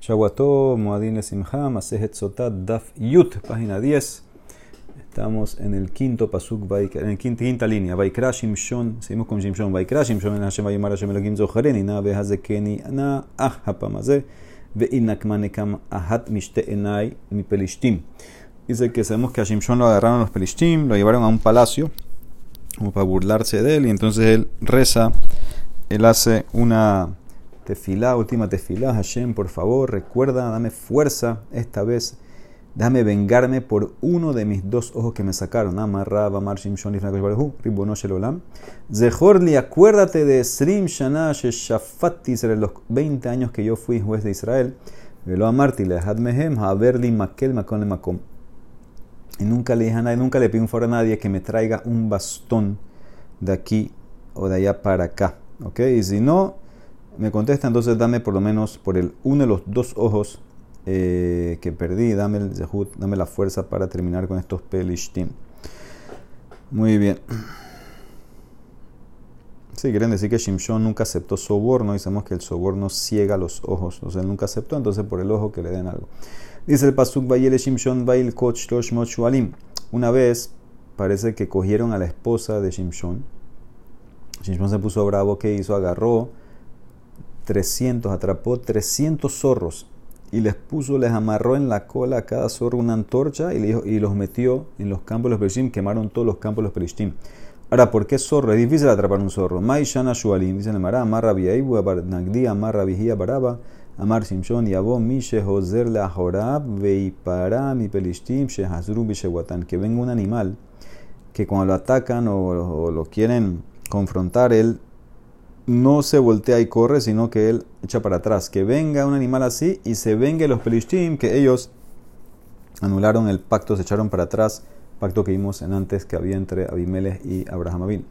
Shawato, Moadin Lesimha, Masejet Sotat, Daf Yut, página 10. Estamos en el quinto pasuk, en la quinta, quinta línea. Vaikra Shimshon, seguimos con Shimshon. Vaikra Shimshon, en Hashem Vayimar Hashem Elohim Zohareni, na behazekeni, na ah hapamaze, ve'inakmanekam ahat mishte enai mi pelishtim. Dice que sabemos que a Shimshon lo agarraron los pelishtim, lo llevaron a un palacio, como para burlarse de él, y entonces él reza, él hace una tefilá, última tefilá, Hashem, por favor, recuerda, dame fuerza esta vez, déjame vengarme por uno de mis dos ojos que me sacaron. Amarraba, Amar Shimshon, Shelolam. Zehorli, acuérdate de Srim Shana Shafati, sobre los 20 años que yo fui juez de Israel. Velo amarti, lehad mehem, haberli makel makon makom. Y nunca le dije a nunca le pido un a nadie que me traiga un bastón de aquí o de allá para acá. ¿Ok? Y si no, me contesta, entonces dame por lo menos por el uno de los dos ojos eh, que perdí, dame el zehut, dame la fuerza para terminar con estos pelishtim. Muy bien. Sí, quieren decir que Shimshon nunca aceptó soborno. Dicemos que el soborno ciega los ojos. Entonces él nunca aceptó, entonces por el ojo que le den algo. Dice el Pasuk Bayele Shimshon Bail Koch Shualim. Una vez parece que cogieron a la esposa de Shimshon. Shimshon se puso bravo. ¿Qué hizo? Agarró 300, atrapó 300 zorros y les puso, les amarró en la cola a cada zorro una antorcha y, le y los metió en los campos de los Perishtim, quemaron todos los campos de los Perishtim. Ahora, ¿por qué zorro? Es difícil atrapar un zorro. Maishana Shualim, dice Mara, Amarra Biaibu, Nagdi, Amarra Vigía Baraba, Amar Simshon, Yabo, Mishe, Joser, La Jorab, Veipara, Mi Pelishtim, Shehazru, Bishewatan. Que venga un animal que cuando lo atacan o, o lo quieren confrontar, él no se voltea y corre, sino que él echa para atrás. Que venga un animal así y se venga los pelishtim, que ellos anularon el pacto, se echaron para atrás, pacto que vimos en antes que había entre Abimelech y Abraham Abin.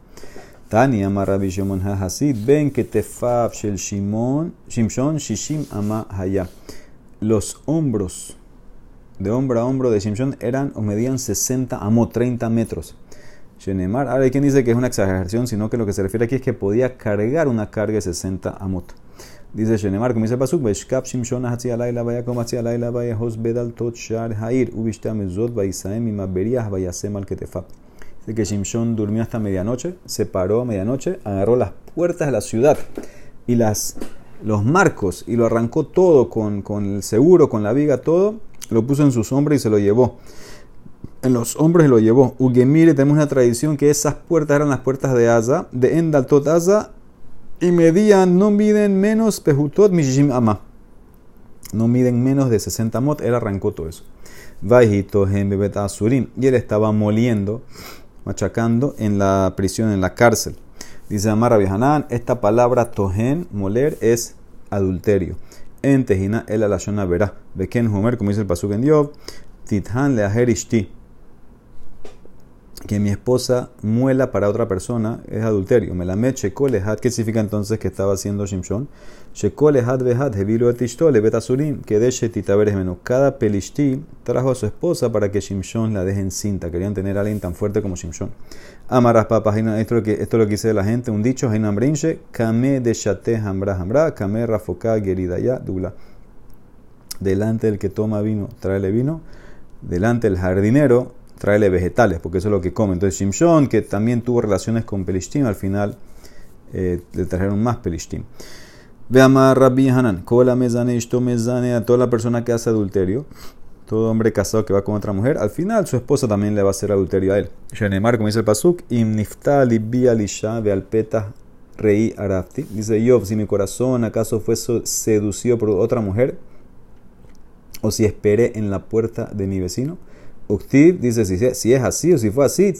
Tani ama Rabbi Shimon HaHasid, ven que tefab shel Shimon, Shimshon Shishim ama Haya. Los hombros de hombro a hombro de Shimshon eran o medían 60 amo 30 metros. Shenemar. Ahora hay quien dice que es una exageración, sino que lo que se refiere aquí es que podía cargar una carga de 60 amot. Dice Shenemar, como dice Pasuk, Beshkap Shimshon Hatzi Alayla Vaya como Hatzi Alayla Vaya Hos Bedal Tot Shar Hair Ubishta Mezot Vaisaem y Maberiah Vayasem Al Ketefab. Dice que Shimshon durmió hasta medianoche, se paró a medianoche, agarró las puertas de la ciudad y las, los marcos y lo arrancó todo con, con el seguro, con la viga, todo, lo puso en su sombra y se lo llevó en los hombres lo llevó. Ugemire, tenemos una tradición que esas puertas eran las puertas de Asa, de Endal Tot Asa, y medían, no miden menos Pehutot Mishishim Ama. No miden menos de 60 mot, él arrancó todo eso. Y él estaba moliendo, machacando en la prisión, en la cárcel. Dice Amar Hanan, esta palabra tohen, moler, es adulterio. En Tejina, el alashona verá. Beken Homer, como dice el pasuk en Dios, Tithan le que mi esposa muela para otra persona es adulterio. Me la me chekolehad, ¿qué significa entonces que estaba haciendo Shimshon? Chekolehad vehad, hevilo etishto, betasurim, que de titaberes menos. Cada pelishti trajo a su esposa para que Shimshon la deje encinta. Querían tener a alguien tan fuerte como Shimshon. Amaras papas, esto es lo que, esto es lo que dice la gente, un dicho, Hainam Brinche, Kame de Shate Hambra Hambra, Kame Rafoka Geridaya Dula. Delante del que toma vino, tráele vino. Delante del jardinero, tráele vegetales, porque eso es lo que come. Entonces Shimshon, que también tuvo relaciones con Pelishtim, al final eh, le trajeron más Pelishtim. Ve a Rabbi Hanan, Kola mezane, esto mezane, a toda la persona que hace adulterio, todo hombre casado que va con otra mujer, al final su esposa también le va a hacer adulterio a él. Shenemar, como dice el Pasuk, Im niftali bi alisha ve alpeta rei arafti. Dice yo, si mi corazón acaso fue seducido por otra mujer, o si esperé en la puerta de mi vecino, Uktib dice si, es así o si fue así,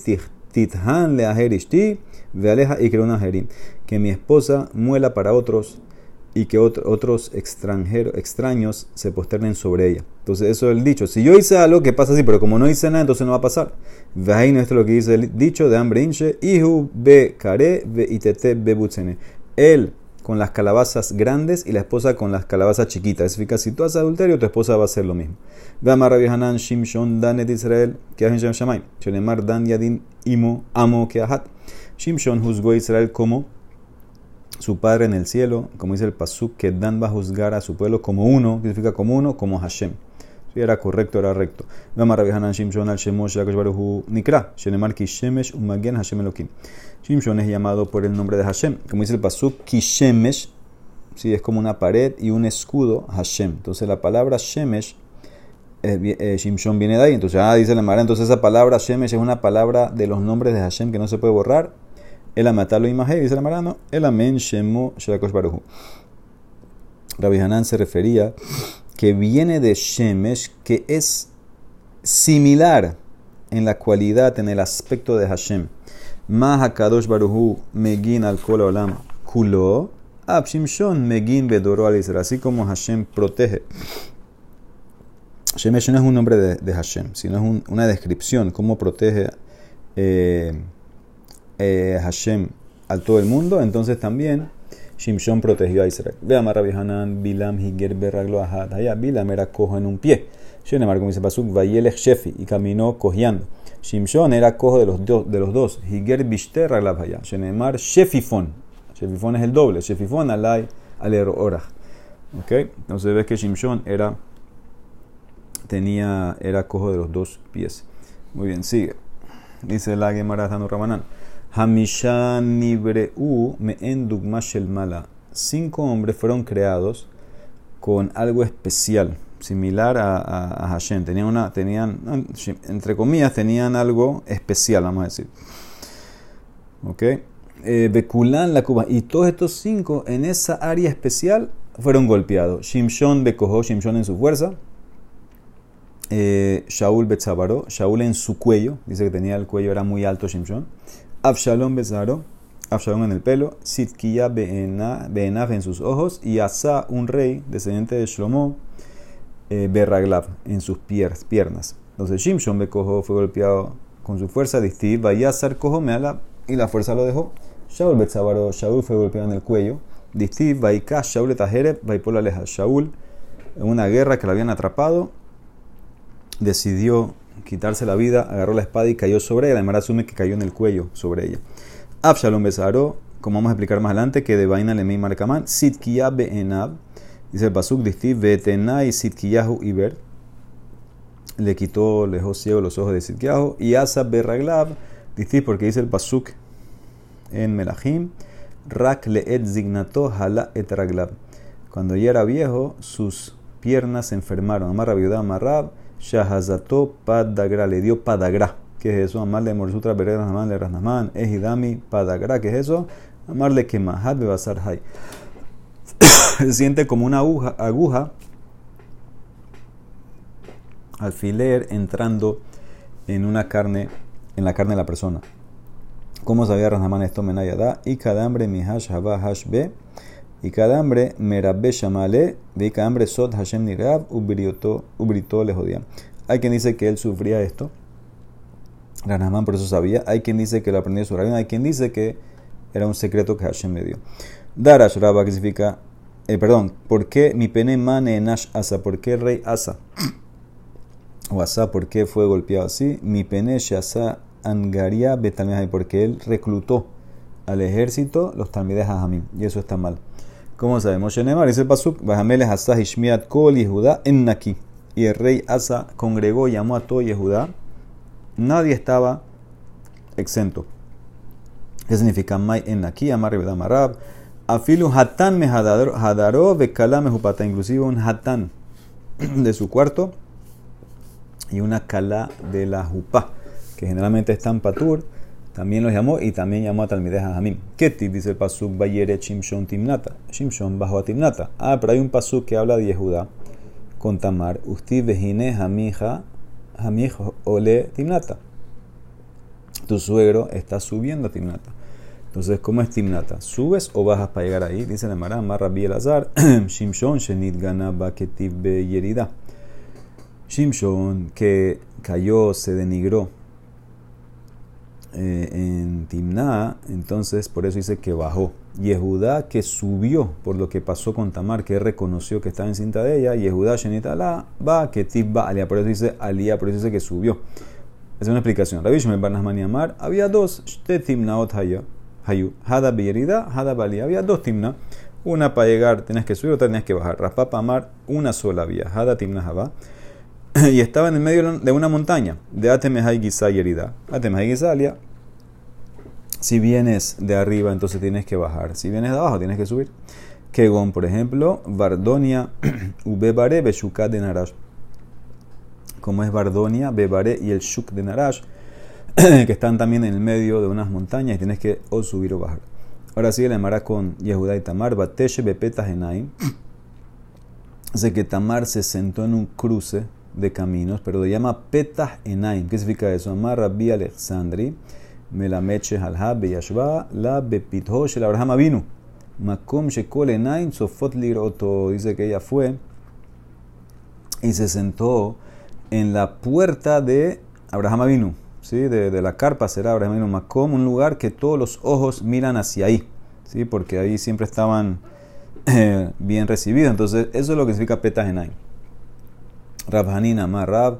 tithan le aherishti aleja y una jerim. Que mi esposa muela para otros y que otros extranjeros, extraños se posternen sobre ella. Entonces, eso es el dicho. Si yo hice algo, que pasa así, pero como no hice nada, entonces no va a pasar. Vein, esto es lo que dice el dicho de hambre inche, ihu be kare be itete be butzene. Él con las calabazas grandes y la esposa con las calabazas chiquitas. Significa, si tú haces adulterio, tu esposa va a hacer lo mismo. Dama Rabbi Hanan Shimshon Danet Israel, que en Shem Shamay. Shenemar Dan Yadin Imo Amo Keahat. Shimshon juzgó a Israel como su padre en el cielo, como dice el Pasuk, que Dan va a juzgar a su pueblo como uno, que significa como uno, como Hashem. Si era correcto, era recto. Vamos a Hanan Shimshon al Shemosh Yakosh Baruhu Nikra, Shenemar Kishemesh Umagen Hashem Elohim. Shimshon es llamado por el nombre de Hashem. Como dice el Pasuk, Kishemesh, sí, es como una pared y un escudo Hashem. Entonces la palabra Shemesh, eh, eh, Shimshon viene de ahí. Entonces, ah, dice la Mara, entonces esa palabra Shemesh es una palabra de los nombres de Hashem que no se puede borrar. El amatalo imaje, dice la Mara, no. El amen Shemo Shakosh Baruhu. Rabbi Hanan se refería que viene de Shemesh, que es similar en la cualidad, en el aspecto de Hashem. Maha Kadosh Baruhu Megin al Kol Olam Kulo, Ab Shimshon Megin Bedoro al Israel. Así como Hashem protege. Shemesh no es un nombre de, Hashem, sino es una descripción, cómo protege Hashem al todo el mundo. Entonces también Shimshon protegió a Israel. Vea Rabbi Hanan, Bilam, Higer, Berraglo, Ahad. Allá Bilam era cojo en un pie. Shenemar, como dice Pasuk, Vayelech Shefi, y caminó cojeando. Shimshon era cojo de los, dos, de los dos. Higer, Bishter, Raglav, allá. Shenemar, Shefifon. Shefifon es el doble. Shefifon, alay, alero, orach. ¿Ok? Entonces ves que Shimshon era, tenía, era cojo de los dos pies. Muy bien, sigue. Dice la Gemara Ramanán. Hamishan Nibreu me endugmashel mala. Cinco hombres fueron creados con algo especial, similar a, Hashem. Tenían una, tenían, entre comillas, tenían algo especial, vamos a decir. ¿Ok? Eh, Bekulan la Cuba. Y todos estos cinco en esa área especial fueron golpeados. Shimshon Bekojo, Shimshon en su fuerza. Eh, Shaul Betzabaro, Shaul en su cuello, dice que tenía el cuello, era muy alto Shimshon. Absalom Bezaro, Absalom en el pelo, Sitkiya Beenaf en sus ojos, y Asa, un rey descendiente de Shlomo, eh, Berraglav en sus piernas. Entonces Shimshon Bekojo fue golpeado con su fuerza, Distiv, Vayasar Kojo Meala, y la fuerza lo dejó. Shaul Betzabaro, Shaul fue golpeado en el cuello, Distiv, Vaika, Shaul Etajereb, Vaipola Leja. Shaul, en una guerra que la habían atrapado, decidió quitarse la vida, agarró la espada y cayó sobre ella. La asume que cayó en el cuello sobre ella. Absalom besaró, como vamos a explicar más adelante, que de vaina le marcaman, Sitkiya beenab, dice el Pasuk, distiv y Sitkiyahu iber, le quitó, le dejó ciego los ojos de Sitkiyahu, y Asa berraglab, distiv porque dice el Pasuk en Melahim, rak le et zignato hala et raglab. Cuando ya era viejo, sus piernas se enfermaron. Amarra viuda, amarrab, Shahazato Padagra, le dio Padagra. ¿Qué es eso? Amarle Morsutra Berera Naman le Rasnaman, Ejidami Padagra. ¿Qué es eso? Amarle Kemahat Bebasar Hay. Se siente como una aguja, alfiler entrando en una carne, en la carne de la persona. ¿Cómo sabía Rasnaman esto? Menayada. Y cadambre haba hash be. Y cada hambre merabbe shamale, de cada hambre sot Hashem nirab, ubrito le jodía. Hay quien dice que él sufría esto. Ranamán por eso sabía. Hay quien dice que lo aprendió su rabino. Hay quien dice que era un secreto que Hashem le dio. Darash Rabba, que significa, eh, perdón, ¿por qué mi pene mane nash asa? ¿Por qué rey asa? O asa, ¿por qué fue golpeado así? Mi pene asa angaria betalmehai, porque él reclutó al ejército los talmides Jamín. Y eso está mal. ¿Cómo sabemos? Shenemar dice el Pasuk, Bajameles Asa Ishmiat Kol Yehuda en Naki. Y el rey Asa congregó llamó a todo Yehuda. Nadie estaba exento. ¿Qué significa Mai en Naki? Amar Marab. Afilu Hatan me hadaró bekala mejupata. Inclusive un Hatan de su cuarto y una kala de la jupa, que generalmente está en patur también los llamó y también llamó a Talmideh Jamim. Ketib dice el pasuk Bayere Shimshon Timnata. Shimshon bajo a Timnata. Ah, pero hay un pasuk que habla de Yehuda con Tamar. Usti vejine jamija jamij ole Timnata. Tu suegro está subiendo a Timnata. Entonces, ¿cómo es Timnata? ¿Subes o bajas para llegar ahí? Dice la Mara, Rabbi Elazar, Shimshon Shenit Gana Baketiv Yerida. Shimshon que cayó, se denigró eh, en Timná, entonces por eso dice que bajó. Yehudá que subió por lo que pasó con Tamar, que reconoció que estaba en cinta de ella. Yehudá Shenitala va que Tibba Alía, por eso dice Alía, por eso dice que subió. Es una explicación. Rabbi Shemel Barnasman Amar, había dos, Timnaot Hayu. Hada Beyerida, Hada Bali. Había dos timna. Una para llegar tenías que subir, otra tenías que bajar. Raspapa Amar, una sola vía. Hada Timna Java. Y estaba en el medio de una montaña. De Atemehai Gisa Yerida. Atemehai Gisalia. Si vienes de arriba, entonces tienes que bajar. Si vienes de abajo, tienes que subir. Kegon, por ejemplo, Bardonia, Ubebare, Beshukat de Narash. Como es Bardonia, Bebare y el Shuk de Narash, que están también en el medio de unas montañas y tienes que o subir o bajar. Ahora sigue la Mara con Yehuda y Tamar, Bateshe Bepetas Enaim. Dice que Tamar se sentó en un cruce de caminos, pero lo llama Petas Enaim. ¿Qué significa eso? Amar Rabbi Alexandri, Melameche la Abraham vino. Makom Shekol Enaim Sofot Liroto. Dice que ella fue y se sentó en la puerta de Abraham Avinu, ¿sí? de, la carpa será Abraham Makom, un lugar que todos los ojos miran hacia ahí, ¿sí? porque ahí siempre estaban eh, bien recibidos. Entonces, eso es lo que significa Petajenaim. Rabhanina Marab,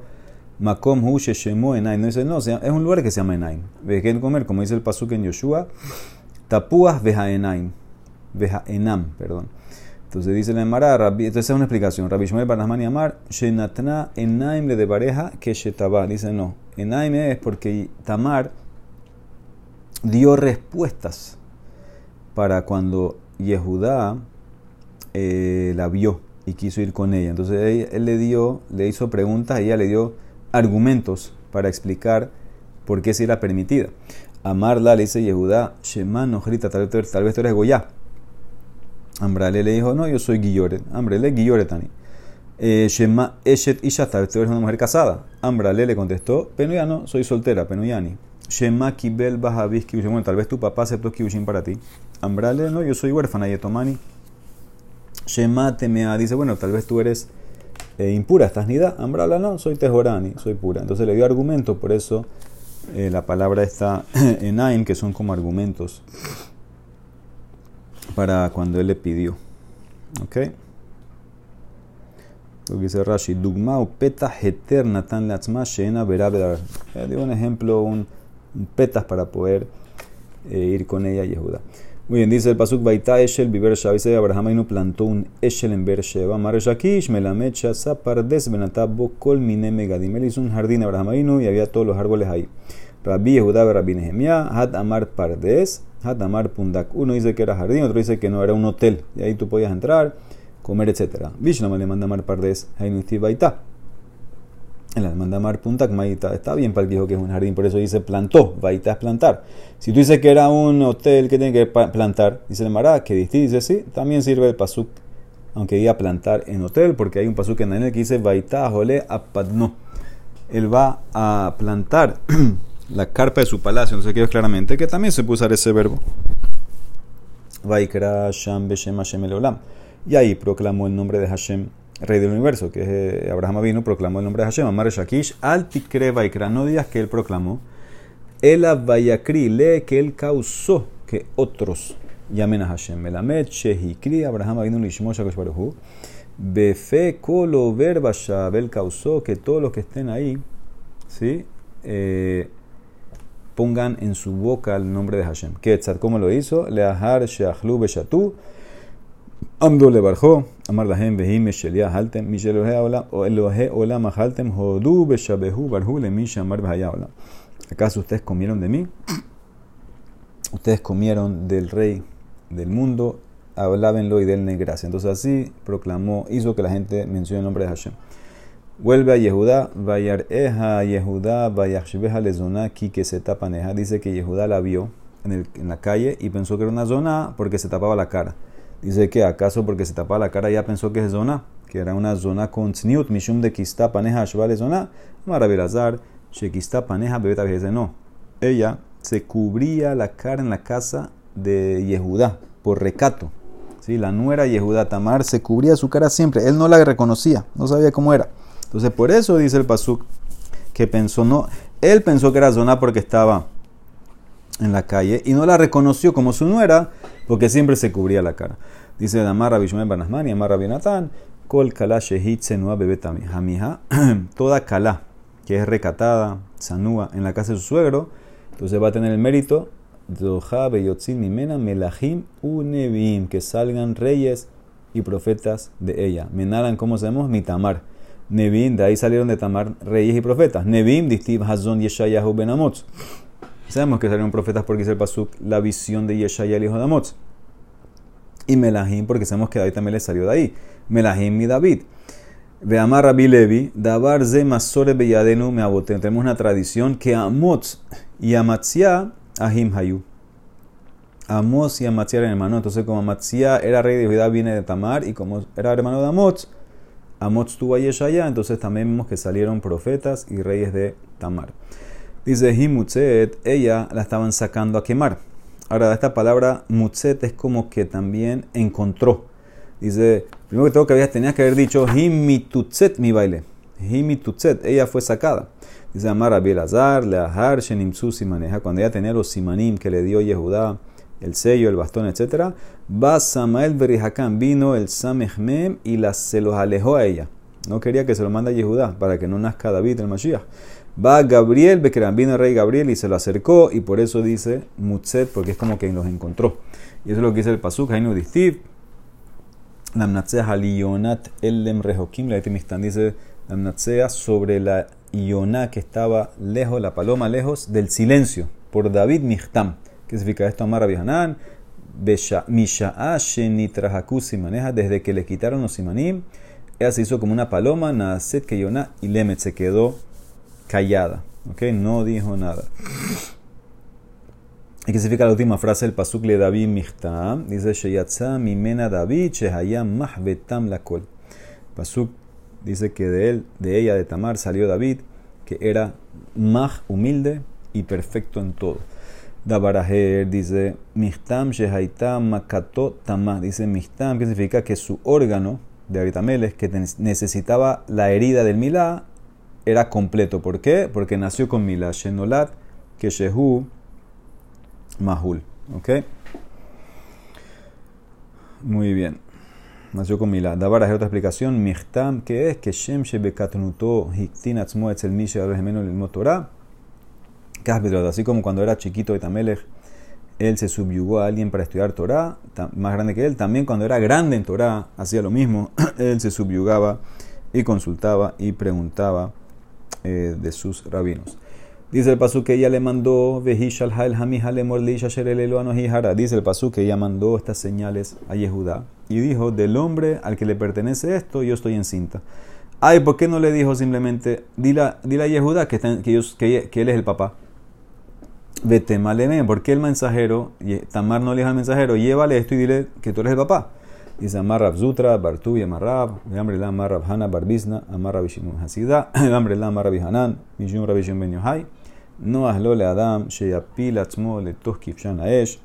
Makom Hu Sheshemo Enaim. No dice, no, es un lugar que se llama Enaim. Dejen comer, como dice el pasuk en Yoshua, Tapuas Veja Enaim. Veja Enam, perdón. Entonces dice la Emara, entonces es una explicación. Rabbi Shmuel Barnasman y Amar, Shenatna Enaim le de pareja que Shetaba. Dice no, Enaim es porque Tamar dio respuestas para cuando Yehudá eh, la vio y quiso ir con ella. Entonces él, le dio, le hizo preguntas ella le dio argumentos para explicar por qué si era permitida. Amarla le dice Yehudá, Shema grita, tal, vez tú eres Goya. Ambrale le dijo, no, yo soy Guilloret. Ambrale, Guilloret, eh, Shema Eshet Isha, tal vez tú eres una mujer casada. Ambrale le contestó, Penuyano, soy soltera, Penuyani. Shema Kibel Bajavis Kibushin, bueno, tal vez tu papá aceptó Kibushin para ti. Ambrale, no, yo soy huérfana, Yetomani. Shema Temea, dice, bueno, tal vez tú eres eh, impura, estás nida. Ambrala, no, soy Tejorani, soy pura. Entonces le dio argumento, por eso eh, la palabra está en Ain, que son como argumentos para cuando él le pidió. ¿Ok? Lo que dice Rashi, Dugma peta heter natan leatzma shena verá Dio un ejemplo, un, un petas para poder eh, ir con ella y Yehuda. Muy bien, dice el Pasuk Baita Eshel Biber Dice Abraham no plantó un Eshel en Beersheba. Mareshakish Melamed Shasa Pardes Benatabo Kol Mine Megadim. Él hizo un jardín Abraham y había todos los árboles ahí. Rabbi Yehuda Rabbi Nehemiah, Had Amar Pardes Hatamar Pundak. Uno dice que era jardín, otro dice que no era un hotel. Y ahí tú podías entrar, comer, etc. Vishnama le manda Mar Pardes, Baita. Él le manda Mar Puntak, Maita. Está bien para el que que es un jardín, por eso dice plantó. Baita es plantar. Si tú dices que era un hotel que tiene que plantar, dice el Mará, que dice sí, también sirve el pasuk. Aunque diga plantar en hotel, porque hay un pasuk en el que dice Baita, Jole, Apadno. Él va a plantar la carpa de su palacio, no sé qué es claramente, que también se puede usar ese verbo. Vaikra Sham Beshem Olam. Y ahí proclamó el nombre de Hashem, rey del universo, que eh, Abraham vino, proclamó el nombre de Hashem, Amar Shakish, Altikre Vaikra, no digas que él proclamó, el Vayakri, lee que él causó que otros llamen a Hashem. Melamed, Shehikri, Abraham vino, Lishmosha Koshbaruhu, Befe, Kolo, Verba, él causó que todos los que estén ahí, ¿sí? Eh, pongan en su boca el nombre de Hashem. Ketzat, ¿cómo lo hizo? Leahar sheachlu beshatu. Amdo le barjó. Amar lahem behim meshelia haltem. Mishelohe olam. O elohe olam haltem. Hodu beshabehu barhu le misha amar olam. ¿Acaso ustedes comieron de mí? Ustedes comieron del rey del mundo. Hablábenlo y denle gracia. Entonces así proclamó, hizo que la gente mencione el nombre de Hashem. Vuelve a Yehudá, Vayar Eja, Yehudá, Vayashbeja Lezona, que se tapaneja. Dice que Yehudá la vio en, el, en, la calle y pensó que era una zona porque se tapaba la cara. Dice que acaso porque se tapaba la cara ya pensó que es zona, que era una zona con tzniut, mishum de kista paneja, shvale zona, maravilazar, shekista paneja, bebeta dice no. Ella se cubría la cara en la casa de Yehudá por recato. ¿Sí? La nuera Yehudá Tamar se cubría su cara siempre. Él no la reconocía, no sabía cómo era. Entonces, por eso dice el Pasuk que pensó, no, él pensó que era zona porque estaba en la calle y no la reconoció como su nuera porque siempre se cubría la cara. Dice Damar Rabishmel Banasman y Amar Rabinatán, Kol Kala Senua Bebetami. Jamija, toda Kala que es recatada, sanúa en la casa de su suegro, entonces va a tener el mérito Zoha Beyotzin Mimena Melahim Unevim, que salgan reyes y profetas de ella. Menalan, ¿cómo sabemos? Mitamar. Nevim, de ahí salieron de Tamar reyes y profetas. Nevim, Distiv Hazon Yeshayahu Ben Amotz. Sabemos que salieron profetas porque dice el Pasuk la visión de Yeshaya, el hijo de Amotz. Y Melahim, porque sabemos que David también le salió de ahí. Melahim y David. Veamar Rabbi Levi, Dabar ze masore beyadenu me abote. Tenemos una tradición que Amotz y Amatzia ahim hayu. Amos y Amatzia eran hermanos. Entonces, como Amatzia era rey de Judá, viene de Tamar. Y como era hermano de Amotz, Amotz tuvo a Yeshaya. Entonces, también vemos que salieron profetas y reyes de Tamar. Dice Himutzet, ella la estaban sacando a quemar. Ahora, esta palabra Mutzet es como que también encontró. Dice, primero que todo que habías, tenías que haber dicho Himitutzet mi baile. Himitutzet, ella fue sacada. Dice Amar Abielazar, Leahar, Shenimsu maneja Cuando ella tenía los Simanim que le dio Yehudá, el sello, el bastón, etc. Va Samael Berihakam, vino el Samechmem y la, se los alejó a ella. No quería que se lo manda Yehudá para que no nazca David el Mashiach. Va Gabriel, Bekeram, vino el rey Gabriel y se lo acercó y por eso dice Mutzet, porque es como que los encontró. Y eso es lo que dice el Pasuk, Hainu Distiv, Lamnatzea halionat ellem rehokim, la dice Lamnatzea sobre la Ioná que estaba lejos, la paloma lejos del silencio, por David Michtam. ¿Qué significa esto? Amar Abihanan, Misha'a Shenitrahakusi maneja, desde que le quitaron los simanim, ella se hizo como una paloma, Naaset que Yoná, y Lemet se quedó callada. ¿Ok? No dijo nada. ¿Y qué significa la última frase del Pasuk le David Michtam? Dice, Sheyatza mimena David, Shehayam mahbetam lakol. Pasuk dice que de él, de ella, de Tamar, salió David, que era mah humilde y perfecto en todo. Dabarajer dice, Michtam Shehaitam makato tamah. Dice Michtam, que significa que su órgano de Abitameles, que necesitaba la herida del Milá, era completo. ¿Por qué? Porque nació con Mila, Shenolat, Keshehu, Mahul. ¿Ok? Muy bien. Nació con Mila. Dabar otra explicación. Michtam, que es que Shem Shebekatnuto Hiktin Atzmo Etzel Misha Gemeno el Motorá. Así como cuando era chiquito de Tamelech, él se subyugó a alguien para estudiar Torah, más grande que él. También cuando era grande en Torah, hacía lo mismo. él se subyugaba y consultaba y preguntaba eh, de sus rabinos. Dice el pasú que ella le mandó, dice el pasú que ella mandó estas señales a Yehudá y dijo, del hombre al que le pertenece esto, yo estoy encinta. Ay, ¿por qué no le dijo simplemente, dile, a Yehudá que, que, que, él es el papá? Vete maleme, porque el mensajero, Tamar no le dijo al mensajero, llévale esto y dile que tú eres el papá. Dice Amarrab Zutra, Bartu y Amarrab, Ambre la Amarrab Hana Barbizna, Amarrab Bishimun Hasida, Ambre la Amarrab Hanan, Mishum Rabishim Ben Yohai, No Ahlo le Adam, Sheyapil Atzmo le Toskif Shan Aesh,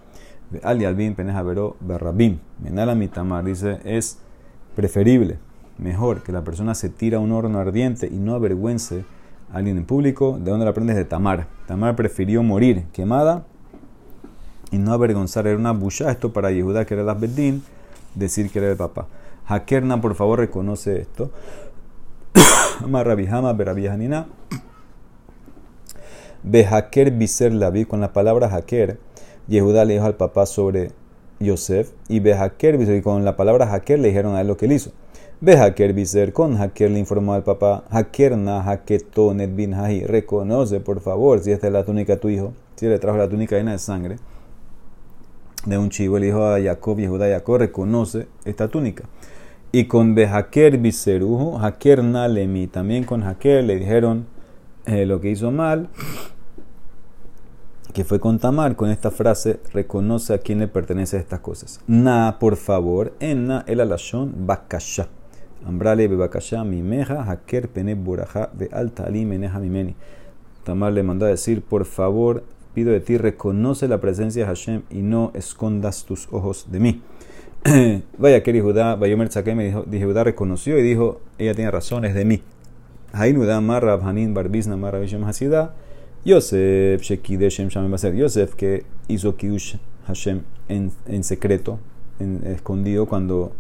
Ali Albin Peneja Vero Berrabim. Menala Mitamar dice, es preferible, mejor que la persona se tira a un horno ardiente y no avergüence a alguien en público. ¿De dónde la aprendes? De Tamar. Tamar prefirió morir quemada y no avergonzar. Era una busha esto para Yehuda, que era las Bedín decir que era el papá. Hakerna, por favor, reconoce esto. Amarrabihama, Berabihanina. Behaker biser lavi, con la palabra haker, Yehuda le dijo al papá sobre Yosef. Y Behaker biser, con la palabra haker le dijeron a él lo que él hizo. Behaker biser, con haker le informó al papá. Hakerna, haketonet bin hahi. Reconoce, por favor, si esta es la túnica de tu hijo. Si le trajo la túnica llena de sangre de un chivo, el hijo a Jacob, Yehuda Jacob, reconoce esta túnica. Y con Behaker Biserujo, Haker Nalemi, también con Haker le dijeron eh, lo que hizo mal, que fue con Tamar, con esta frase, reconoce a quién le pertenece estas cosas. Na, por favor, enna el alashon bakasha. Ambrale be bakasha mimeja, Haker pene buraja ve alta ali meneja mimeni. Tamar le mandó a decir, por favor, pido de ti, reconoce la presencia de Hashem y no escondas tus ojos de mí. Vaya que Judá, Bayomer me dijo, Judá reconoció y dijo, ella tiene razones de mí. Hainudá, Marrab, Hanin, Barbizna, Marrab, Hasida, Yosef, Shekideshem, Shamem ser Yosef, que hizo Kiush Hashem en, en secreto, en, escondido, cuando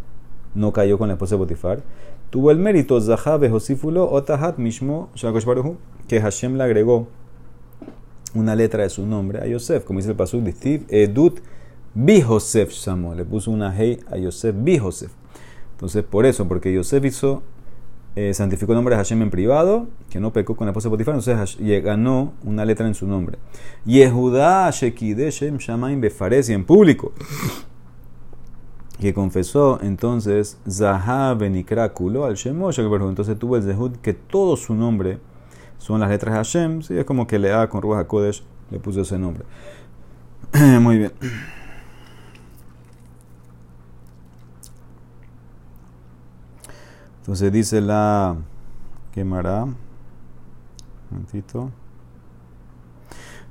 no cayó con la esposa de Potifar, tuvo el mérito, Zahabe, Josifulo, Otahat, Mishmo, que Hashem le agregó una letra de su nombre a Yosef, como dice el pasuk Steve, Edut Bi Josef le puso una hey a Yosef Bi Josef. Entonces, por eso, porque Yosef hizo, eh, santificó el nombre de Hashem en privado, que no pecó con la esposa de Potifar, entonces ganó una letra en su nombre. Yehudá Shekide Shem Shamaim Befares y en público que confesó entonces Zahab Benikráculo al Shemosh, entonces tuvo el Zehud que todo su nombre son las letras de Hashem, ¿sí? es como que Lea con Ruach HaKodesh le puso ese nombre. Muy bien. Entonces dice la quemará. Un momentito.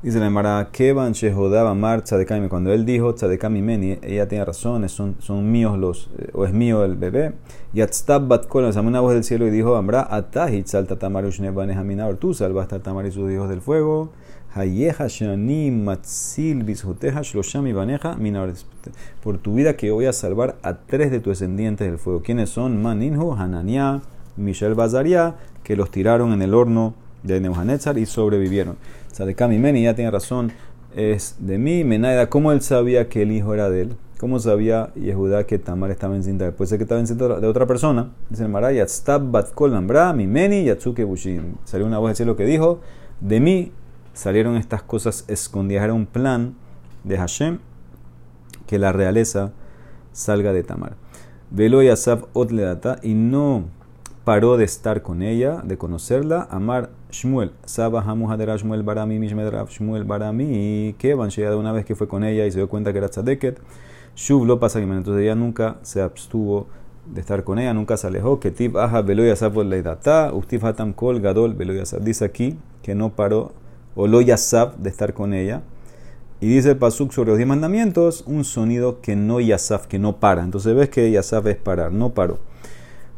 Dice la Emara, Kevan Shehodaba Mar Tzadekami. Cuando él dijo Tzadekami Meni, ella tiene razón, son, son míos los, eh, o es mío el bebé. Yatstab Bat Kol, una voz del cielo y dijo, Amra Atahit Salta Tamar Ushnebanehaminaor, tú salvaste a Tamar y sus hijos del fuego. Hayeha Shani Matzil Bishuteha Shloshami Baneja Minaor. Por tu vida que voy a salvar a tres de tus descendientes del fuego. ¿Quiénes son? Maninhu, Hananiah, Michel Bazaria, que los tiraron en el horno de Nebuchadnezzar y sobrevivieron. Sadekami Meni ya tiene razón, es de mí. Menaida, ¿cómo él sabía que el hijo era de él? ¿Cómo sabía Yehudá que Tamar estaba encinta? Puede ser que estaba encinta de otra persona. Dice el Maraya, Stab Bat Kol mi Meni Yatsuke Bushin. Salió una voz del cielo que dijo, de mí salieron estas cosas escondidas. Era un plan de Hashem que la realeza salga de Tamar. Velo Yasab Otledata y no paró de estar con ella, de conocerla, amar Shmuel, Saba Hamuhadera Shmuel Barami, Mishmedrav Shmuel Barami, que de una vez que fue con ella y se dio cuenta que era Tzadeket, Shuv lo pasa entonces ella nunca se abstuvo de estar con ella, nunca se alejó, que Tib Aja Beloyasab Leidata, Ustif Hatam Kol Gadol Beloyasab, dice aquí que no paró, o lo Yasab de estar con ella, y dice el Pasuk sobre los diez mandamientos, un sonido que no Yasab, que no para, entonces ves que Yasab es parar, no paró.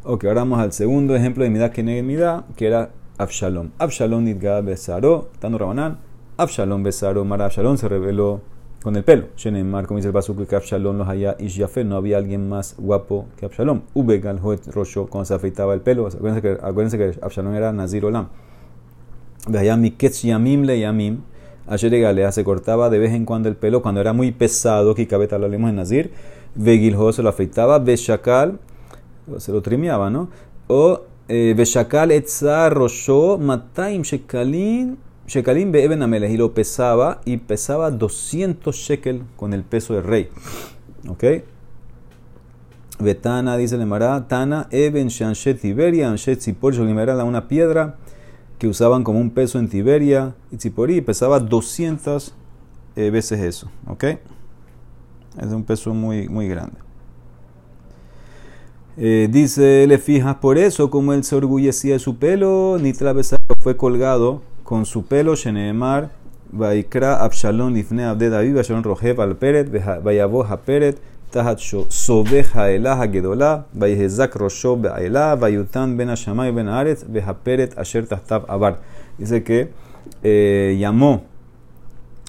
Ok, ahora vamos al segundo ejemplo de Midah que Midah, que era Abshalom. Abshalom nidga besaro, Tano Rabanán. Abshalom besaro, Mara Abshalom se reveló con el pelo. Shenemar, como dice el que Abshalom los haya Ishyafe, no había alguien más guapo que Abshalom. Ubegal Hoet Rosho, cuando se afeitaba el pelo. Acuérdense que, acuérdense que Abshalom era Nazir Olam. Veía mi Ketz Yamim le Yamim. Ayer Galea se cortaba de vez en cuando el pelo cuando era muy pesado, que cabeta lo leemos en Nazir. Vegilho se lo afeitaba. Beshakal se lo trimeaba, ¿no? O Beshakal Etzar Rosho Mataim Shekalim Shekalim Beeben Amelech y lo pesaba y pesaba 200 shekel con el peso del rey. ¿Ok? Betana dice Lemara, Tana Eben Shanshet Tiberia, Anshet Tzipor, era una piedra que usaban como un peso en Tiberia y Tzipori pesaba 200 eh, veces eso. ¿Ok? Es un peso muy, muy grande. Eh, dice, le fijas por eso, como él se orgullecía de su pelo, ni travesado fue colgado con su pelo, Sheneemar, Vaikra Abshalom Lifne Abde David, Abshalom Rojev al Peret, Vayabo Peret, Tahat Sobeja Elah Gedolá, Vayhezak Rosho Be'elah, Vayutan Ben Hashamay Ben Aretz, Peret Asher Tahtab Abar. Dice que eh, llamó,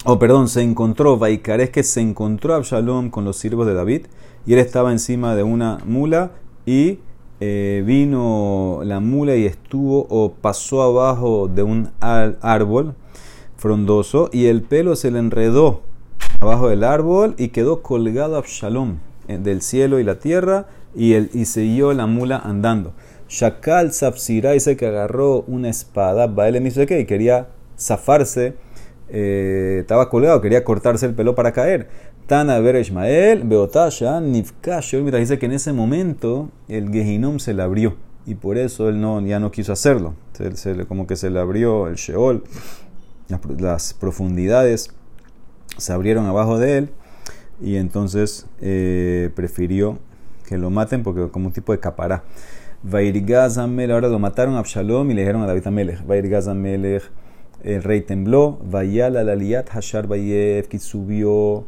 oh, perdón, se encontró, Vaikar es que se encontró Absalom con los siervos de David, y él estaba encima de una mula y eh, vino la mula y estuvo o pasó abajo de un árbol frondoso y el pelo se le enredó abajo del árbol y quedó colgado a eh, del cielo y la tierra y, el, y siguió la mula andando. Shakal Sapsira dice que agarró una espada, Baele que y quería zafarse, eh, estaba colgado, quería cortarse el pelo para caer. Tana ver Ismael, Beotasha, Nifkash. Dice que en ese momento el Gehinom se le abrió y por eso él no, ya no quiso hacerlo. Se, como que se le abrió el Sheol, las, profundidades se abrieron abajo de él y entonces eh, prefirió que lo maten porque como un tipo de capará. Vairgaz ahora lo mataron a Absalom y le dijeron a David Amelech. Vairgaz el rey tembló. Vayala Laliat Hashar Bayev, que subió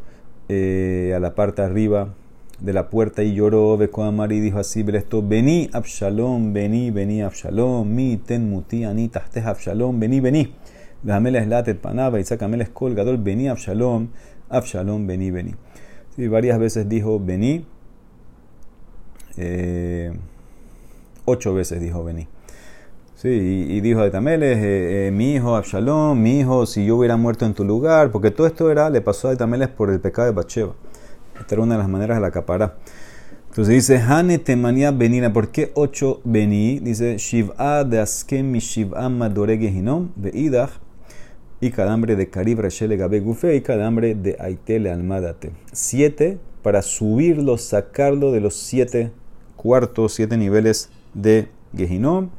eh, a la parte arriba de la puerta y lloró Bekoamar y dijo así, esto, vení Absalom, vení, vení Absalom, mi ten muti ani tahteh Absalom, vení, vení. Vejameles latet panaba y sacameles colgador, vení Absalom, Absalom, vení, vení. Sí, varias veces dijo vení, eh, ocho veces dijo vení. Sí, y, dijo a Tameles, eh, eh, mi hijo Absalom, mi hijo, si yo hubiera muerto en tu lugar, porque todo esto era, le pasó a Tameles por el pecado de Bacheva. Esta era una de las maneras de la capara. Entonces dice, Hane temania benina, ¿por qué ocho bení? Dice, Shiv'a de askem mi Shiv'a madorege hinom, veidach, y cadambre de Karib Reshele Gabe Gufe, y cadambre de Aitele Almadate. Siete para subirlo, sacarlo de los siete cuartos, siete niveles de Gehinom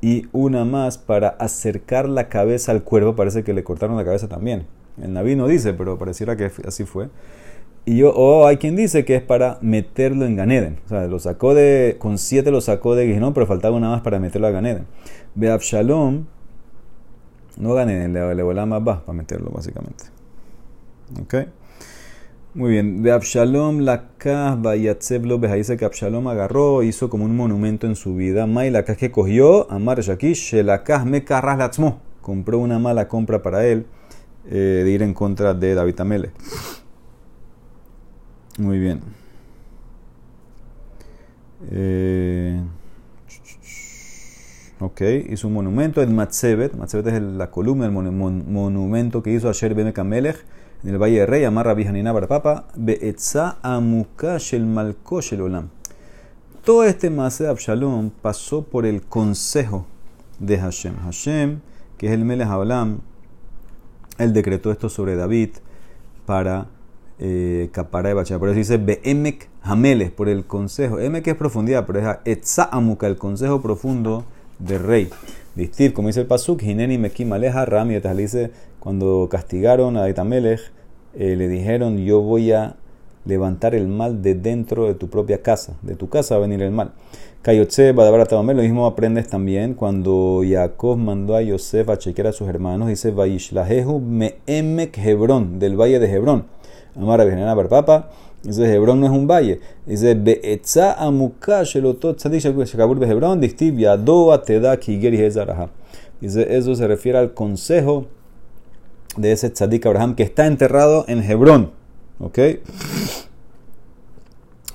y una más para acercar la cabeza al cuervo. Parece que le cortaron la cabeza también. El Naví no dice, pero pareciera que así fue. Y yo, o hay quien dice que es para meterlo en Ganeden. O sea, lo sacó de, con siete lo sacó de Gehinom, pero faltaba una más para meterlo a Ganeden. Ve Absalom, no Ganeden, le, le volaba más para meterlo básicamente. ¿Ok? Muy bien. De Absalom la Vayatzeblo dice que Absalom agarró, hizo como un monumento en su vida. May la que cogió, Amar Shakish, la me carras. Compró una mala compra para él eh, de ir en contra de David Amele. Muy bien. Eh, ok, hizo un monumento en Matzebet. Matzebet es la columna, el monumento que hizo Asher Ben Kamelech en el Valle de Rey, amarra Bijanina Barpapa, Beetza Amukash el Malkosh el Olam. Todo este Maase de Absalom pasó por el consejo de Hashem. Hashem, que es el Melech Olam, él decretó esto sobre David para eh, capara de Bachar. Por eso dice Beemek Hameles, por el consejo. Emek es profundidad, pero es Etza Amuka, el consejo profundo del rey. Distir, como dice el Pasuk, Hineni Mekim Aleja Ram, y dice, cuando castigaron a Itamelech, eh, le dijeron, yo voy a levantar el mal de dentro de tu propia casa, de tu casa va a venir el mal. Kayotse, Badabar lo mismo aprendes también cuando Jacob mandó a Yosef a chequear a sus hermanos, dice, Vaishlahehu me emek Hebrón, del valle de Hebrón. Amara Bar Barpapa, Dice, Hebrón no es un valle. Dice, Be'etza amuka shelotot tzadik shekabur behebrón, distib yadoa teda kiger y Dice, eso se refiere al consejo de ese tzadik Abraham que está enterrado en Hebrón. ¿Ok?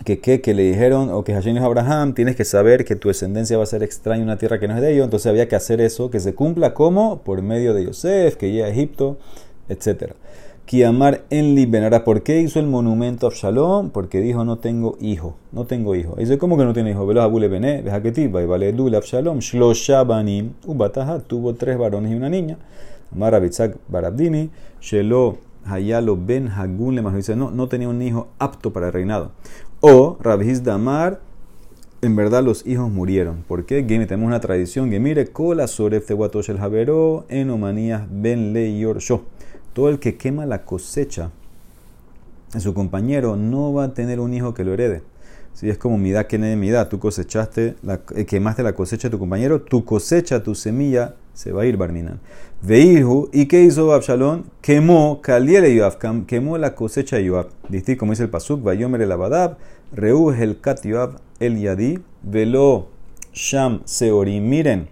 Que, que, le dijeron, o que Hashem a Abraham, tienes que saber que tu descendencia va a ser extraña en una tierra que no es de ellos, entonces había que hacer eso, que se cumpla como por medio de Yosef, que llega a Egipto, etcétera. Kiamar en Libenara. ¿Por qué hizo el monumento a Absalom? Porque dijo, no tengo hijo, no tengo hijo. Dice, ¿cómo que no tiene hijo? Velos abule tiba, y vale Absalom, shloshabanim, ubataha, tuvo tres varones y una niña. Amar Abitzak Barabdimi, shelo hayalo ben hagun le dice, no, no tenía un hijo apto para el reinado. O Rabhiz Damar, en verdad los hijos murieron. ¿Por qué? tenemos una tradición que mire, cola soref tehuatosh el javero, enomanías ben le yor todo el que quema la cosecha de su compañero no va a tener un hijo que lo herede. Si es como midá que mi midá, tú cosechaste, la, eh, quemaste la cosecha de tu compañero, tu cosecha, tu semilla se va a ir barminan. Veihu, ¿y qué hizo Absalón? Quemó, caliele Yoab, quemó la cosecha Yoab. Dice como dice el Pasuk, Vayomer el Abadab, Reu el Kat Yoab el Yadi, Velo Sham Seorim. Miren,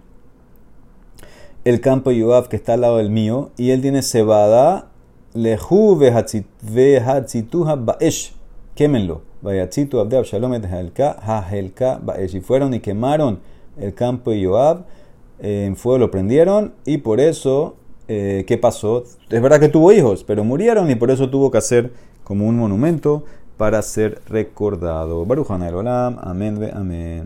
el campo Yoab que está al lado del mío y él tiene cebada, lehu vehatzituha baesh, quémenlo. Vayatzitu abde Abshalom et hahelka baesh. Y fueron y quemaron el campo de Yoab, eh, en fuego lo prendieron y por eso, eh, ¿qué pasó? Es verdad que tuvo hijos, pero murieron y por eso tuvo que hacer como un monumento para ser recordado. Baruch Olam, amén, amén.